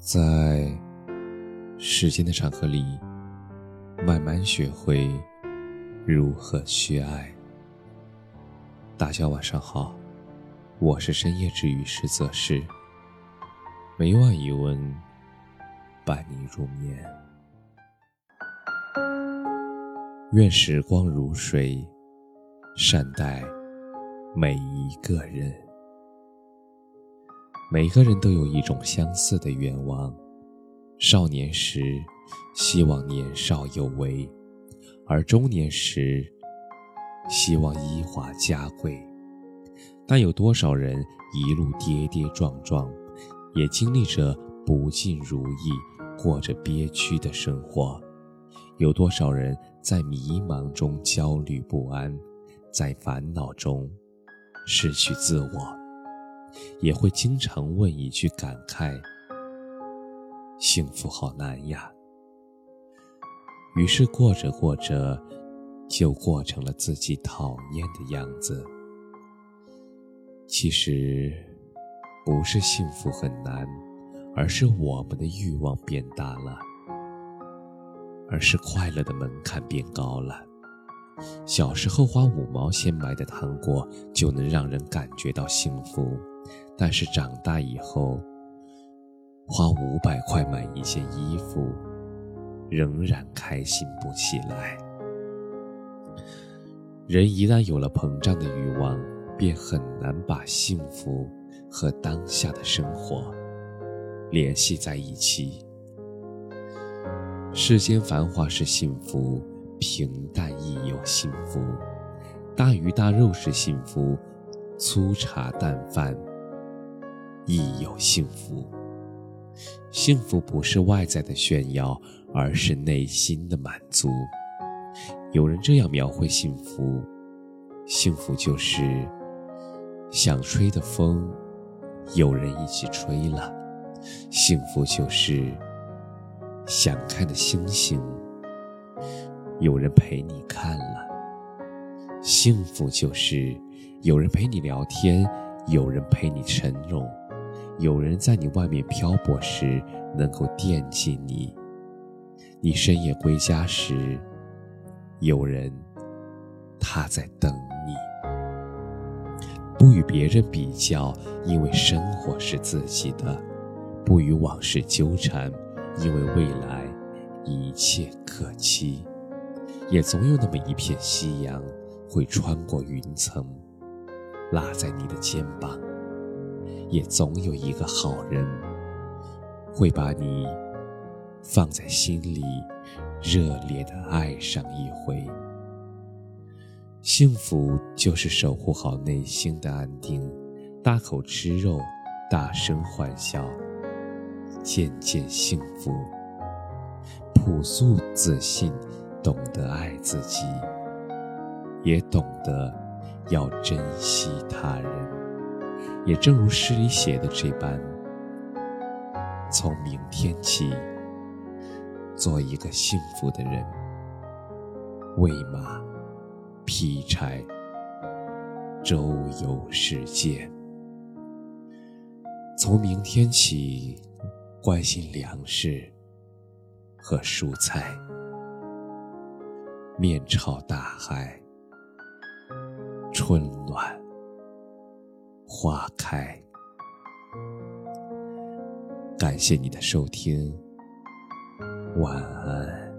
在时间的长河里，慢慢学会如何去爱。大家晚上好，我是深夜治愈师泽是，每晚一问，伴你入眠。愿时光如水，善待每一个人。每个人都有一种相似的愿望：少年时希望年少有为，而中年时希望衣华家贵。但有多少人一路跌跌撞撞，也经历着不尽如意，过着憋屈的生活？有多少人在迷茫中焦虑不安，在烦恼中失去自我？也会经常问一句感慨：“幸福好难呀。”于是过着过着，就过成了自己讨厌的样子。其实，不是幸福很难，而是我们的欲望变大了，而是快乐的门槛变高了。小时候花五毛钱买的糖果，就能让人感觉到幸福。但是长大以后，花五百块买一件衣服，仍然开心不起来。人一旦有了膨胀的欲望，便很难把幸福和当下的生活联系在一起。世间繁华是幸福，平淡亦有幸福；大鱼大肉是幸福，粗茶淡饭。亦有幸福。幸福不是外在的炫耀，而是内心的满足。有人这样描绘幸福：幸福就是想吹的风，有人一起吹了；幸福就是想看的星星，有人陪你看了；幸福就是有人陪你聊天，有人陪你沉融。有人在你外面漂泊时能够惦记你，你深夜归家时，有人他在等你。不与别人比较，因为生活是自己的；不与往事纠缠，因为未来一切可期。也总有那么一片夕阳，会穿过云层，落在你的肩膀。也总有一个好人，会把你放在心里，热烈的爱上一回。幸福就是守护好内心的安定，大口吃肉，大声欢笑，渐渐幸福。朴素自信，懂得爱自己，也懂得要珍惜他。也正如诗里写的这般，从明天起，做一个幸福的人，喂马，劈柴，周游世界。从明天起，关心粮食和蔬菜，面朝大海，春。花开，感谢你的收听，晚安。